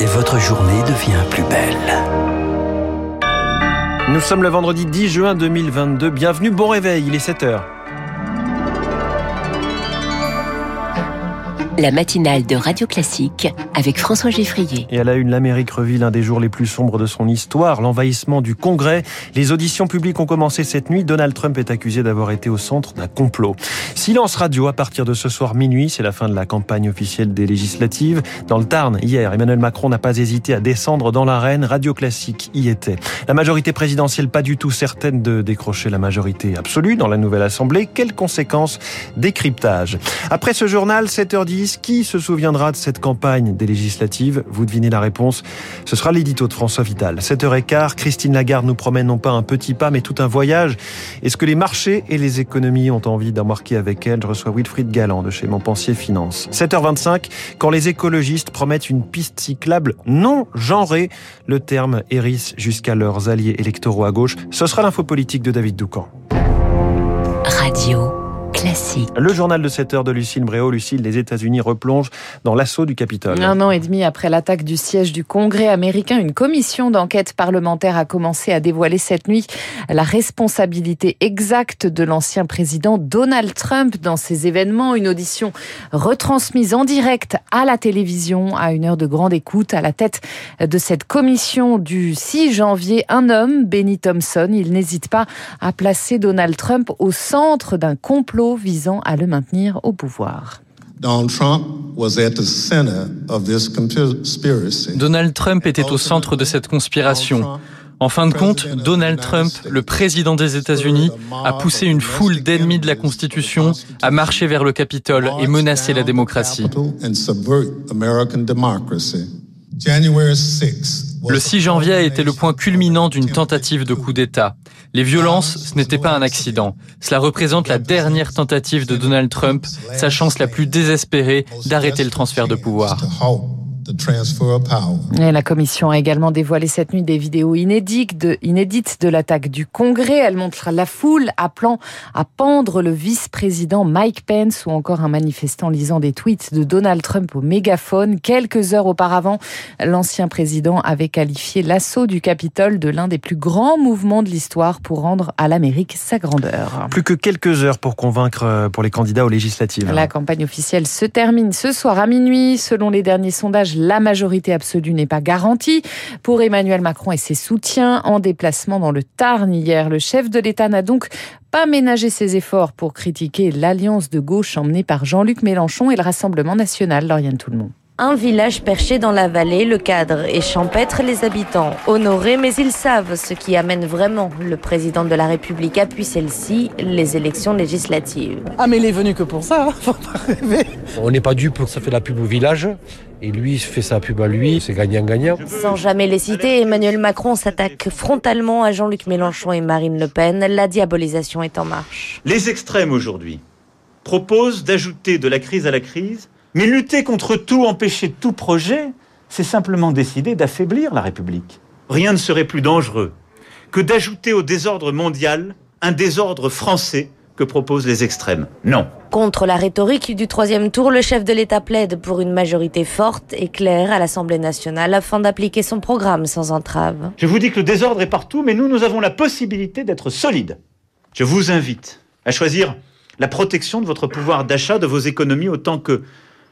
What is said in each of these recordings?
et votre journée devient plus belle. Nous sommes le vendredi 10 juin 2022. Bienvenue, bon réveil, il est 7 heures. La matinale de Radio Classique avec François Geffrier. Et à la une, l'Amérique revit l'un des jours les plus sombres de son histoire, l'envahissement du Congrès. Les auditions publiques ont commencé cette nuit. Donald Trump est accusé d'avoir été au centre d'un complot. Silence radio à partir de ce soir minuit, c'est la fin de la campagne officielle des législatives. Dans le Tarn, hier, Emmanuel Macron n'a pas hésité à descendre dans l'arène. Radio Classique y était. La majorité présidentielle pas du tout certaine de décrocher la majorité absolue dans la nouvelle Assemblée. Quelles conséquences? Décryptage. Après ce journal, 7h10, qui se souviendra de cette campagne des législatives? Vous devinez la réponse. Ce sera l'édito de François Vital. 7h15, Christine Lagarde nous promène non pas un petit pas, mais tout un voyage. Est-ce que les marchés et les économies ont envie d'embarquer avec elle? Je reçois Wilfried Galland de chez Montpensier Finance. 7h25, quand les écologistes promettent une piste cyclable non genrée, le terme hérisse jusqu'à leurs alliés électoraux à gauche. Ce sera l'info politique de David Doucan. Radio. Classique. Le journal de 7 heures de Lucille Bréau. Lucille, les États-Unis replongent dans l'assaut du Capitole. Un an et demi après l'attaque du siège du Congrès américain, une commission d'enquête parlementaire a commencé à dévoiler cette nuit la responsabilité exacte de l'ancien président Donald Trump dans ces événements. Une audition retransmise en direct à la télévision à une heure de grande écoute à la tête de cette commission du 6 janvier. Un homme, Benny Thompson, il n'hésite pas à placer Donald Trump au centre d'un complot visant à le maintenir au pouvoir. Donald Trump était au centre de cette conspiration. En fin de compte, Donald Trump, le président des États-Unis, a poussé une foule d'ennemis de la Constitution à marcher vers le Capitole et menacer la démocratie. Le 6 janvier a été le point culminant d'une tentative de coup d'État. Les violences, ce n'était pas un accident. Cela représente la dernière tentative de Donald Trump, sa chance la plus désespérée d'arrêter le transfert de pouvoir. Et la commission a également dévoilé cette nuit des vidéos inédites de, inédites de l'attaque du Congrès. Elle montre la foule appelant à pendre le vice-président Mike Pence ou encore un manifestant lisant des tweets de Donald Trump au mégaphone. Quelques heures auparavant, l'ancien président avait qualifié l'assaut du Capitole de l'un des plus grands mouvements de l'histoire pour rendre à l'Amérique sa grandeur. Plus que quelques heures pour convaincre euh, pour les candidats aux législatives. La campagne officielle se termine ce soir à minuit. Selon les derniers sondages, la majorité absolue n'est pas garantie. Pour Emmanuel Macron et ses soutiens, en déplacement dans le Tarn hier, le chef de l'État n'a donc pas ménagé ses efforts pour critiquer l'alliance de gauche emmenée par Jean-Luc Mélenchon et le Rassemblement national, Lauriane Tout-le-Monde. Un village perché dans la vallée, le cadre est champêtre, les habitants honorés, mais ils savent ce qui amène vraiment le président de la République appuie celle-ci, les élections législatives. Ah mais il est venu que pour ça, hein, faut pas rêver. On n'est pas dupe, ça fait la pub au village. Et lui fait sa pub à lui, c'est gagnant-gagnant. Sans jamais les citer, Emmanuel Macron s'attaque frontalement à Jean-Luc Mélenchon et Marine Le Pen. La diabolisation est en marche. Les extrêmes aujourd'hui proposent d'ajouter de la crise à la crise mais lutter contre tout, empêcher tout projet, c'est simplement décider d'affaiblir la République. Rien ne serait plus dangereux que d'ajouter au désordre mondial un désordre français que proposent les extrêmes. Non. Contre la rhétorique du troisième tour, le chef de l'État plaide pour une majorité forte et claire à l'Assemblée nationale afin d'appliquer son programme sans entrave. Je vous dis que le désordre est partout, mais nous, nous avons la possibilité d'être solides. Je vous invite à choisir la protection de votre pouvoir d'achat, de vos économies, autant que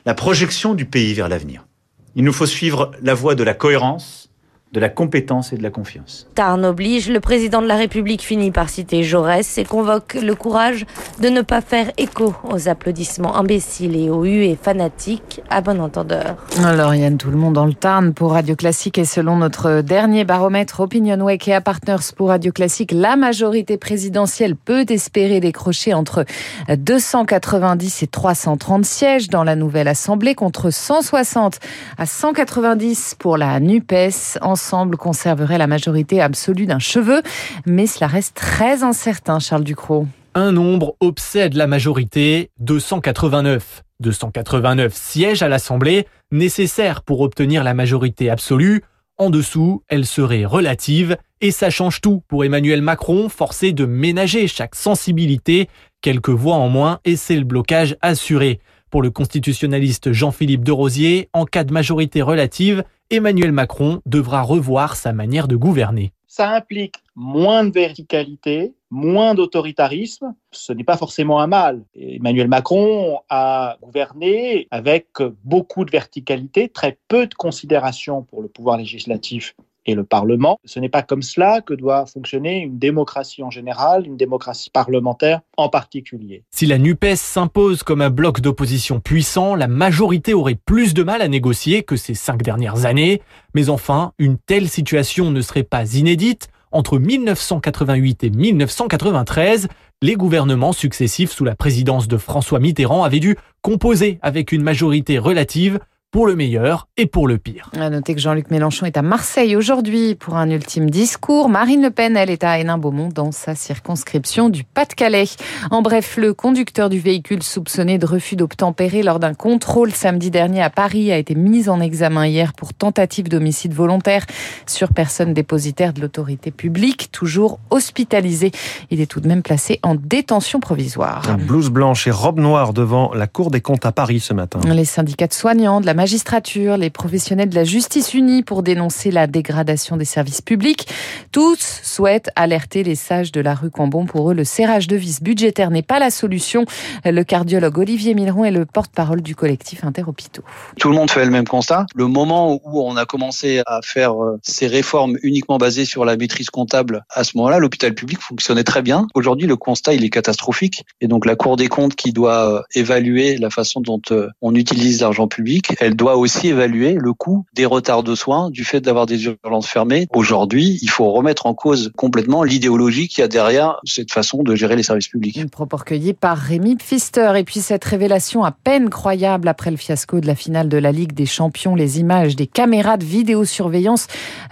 la projection du pays vers l'avenir. Il nous faut suivre la voie de la cohérence, de la compétence et de la confiance. Tarn oblige, le président de la République finit par citer Jaurès et convoque le courage de ne pas faire écho aux applaudissements imbéciles et aux huées fanatiques à bon entendeur. Alors Yann, tout le monde dans le Tarn pour Radio Classique et selon notre dernier baromètre Opinion Wake et Partners pour Radio Classique, la majorité présidentielle peut espérer décrocher entre 290 et 330 sièges dans la nouvelle Assemblée contre 160 à 190 pour la NUPES. En conserverait la majorité absolue d'un cheveu, mais cela reste très incertain, Charles Ducrot. Un nombre obsède la majorité, 289. 289 sièges à l'Assemblée, nécessaires pour obtenir la majorité absolue. En dessous, elle serait relative et ça change tout pour Emmanuel Macron, forcé de ménager chaque sensibilité, quelques voix en moins et c'est le blocage assuré. Pour le constitutionnaliste Jean-Philippe de Rosier, en cas de majorité relative, Emmanuel Macron devra revoir sa manière de gouverner. Ça implique moins de verticalité, moins d'autoritarisme. Ce n'est pas forcément un mal. Emmanuel Macron a gouverné avec beaucoup de verticalité, très peu de considération pour le pouvoir législatif et le Parlement. Ce n'est pas comme cela que doit fonctionner une démocratie en général, une démocratie parlementaire en particulier. Si la NUPES s'impose comme un bloc d'opposition puissant, la majorité aurait plus de mal à négocier que ces cinq dernières années. Mais enfin, une telle situation ne serait pas inédite. Entre 1988 et 1993, les gouvernements successifs sous la présidence de François Mitterrand avaient dû composer avec une majorité relative pour le meilleur et pour le pire. À noter que Jean-Luc Mélenchon est à Marseille aujourd'hui pour un ultime discours. Marine Le Pen, elle, est à Hénin-Beaumont dans sa circonscription du Pas-de-Calais. En bref, le conducteur du véhicule soupçonné de refus d'obtempérer lors d'un contrôle samedi dernier à Paris a été mis en examen hier pour tentative d'homicide volontaire sur personne dépositaire de l'autorité publique, toujours hospitalisé. Il est tout de même placé en détention provisoire. Blouse blanche et robe noire devant la Cour des comptes à Paris ce matin. Les syndicats de soignants de la magistrature, les professionnels de la justice unis pour dénoncer la dégradation des services publics. Tous souhaitent alerter les sages de la rue Cambon. Pour eux, le serrage de vis budgétaire n'est pas la solution. Le cardiologue Olivier Milleron est le porte-parole du collectif Interhôpitaux. Tout le monde fait le même constat. Le moment où on a commencé à faire euh, ces réformes uniquement basées sur la maîtrise comptable, à ce moment-là, l'hôpital public fonctionnait très bien. Aujourd'hui, le constat, il est catastrophique. Et donc, la Cour des comptes qui doit euh, évaluer la façon dont euh, on utilise l'argent public, elle doit aussi évaluer le coût des retards de soins du fait d'avoir des urgences fermées. Aujourd'hui, il faut remettre en cause complètement l'idéologie qu'il y a derrière cette façon de gérer les services publics. Une propos recueilli par Rémi Pfister. Et puis cette révélation à peine croyable après le fiasco de la finale de la Ligue des Champions. Les images des caméras de vidéosurveillance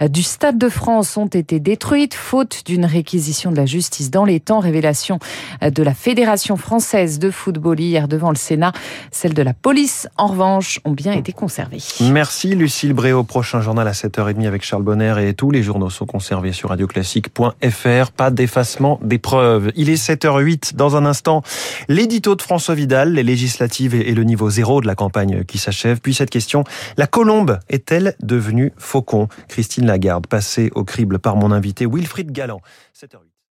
du Stade de France ont été détruites faute d'une réquisition de la justice dans les temps. Révélation de la Fédération française de football hier devant le Sénat. Celles de la police, en revanche, ont bien été Merci Lucille Bréau. Prochain journal à 7h30 avec Charles Bonner et tous les journaux sont conservés sur radioclassique.fr. Pas d'effacement des preuves. Il est 7h08. Dans un instant, l'édito de François Vidal, les législatives et le niveau zéro de la campagne qui s'achève. Puis cette question, la colombe est-elle devenue faucon? Christine Lagarde, passée au crible par mon invité Wilfried Galland. 7h08.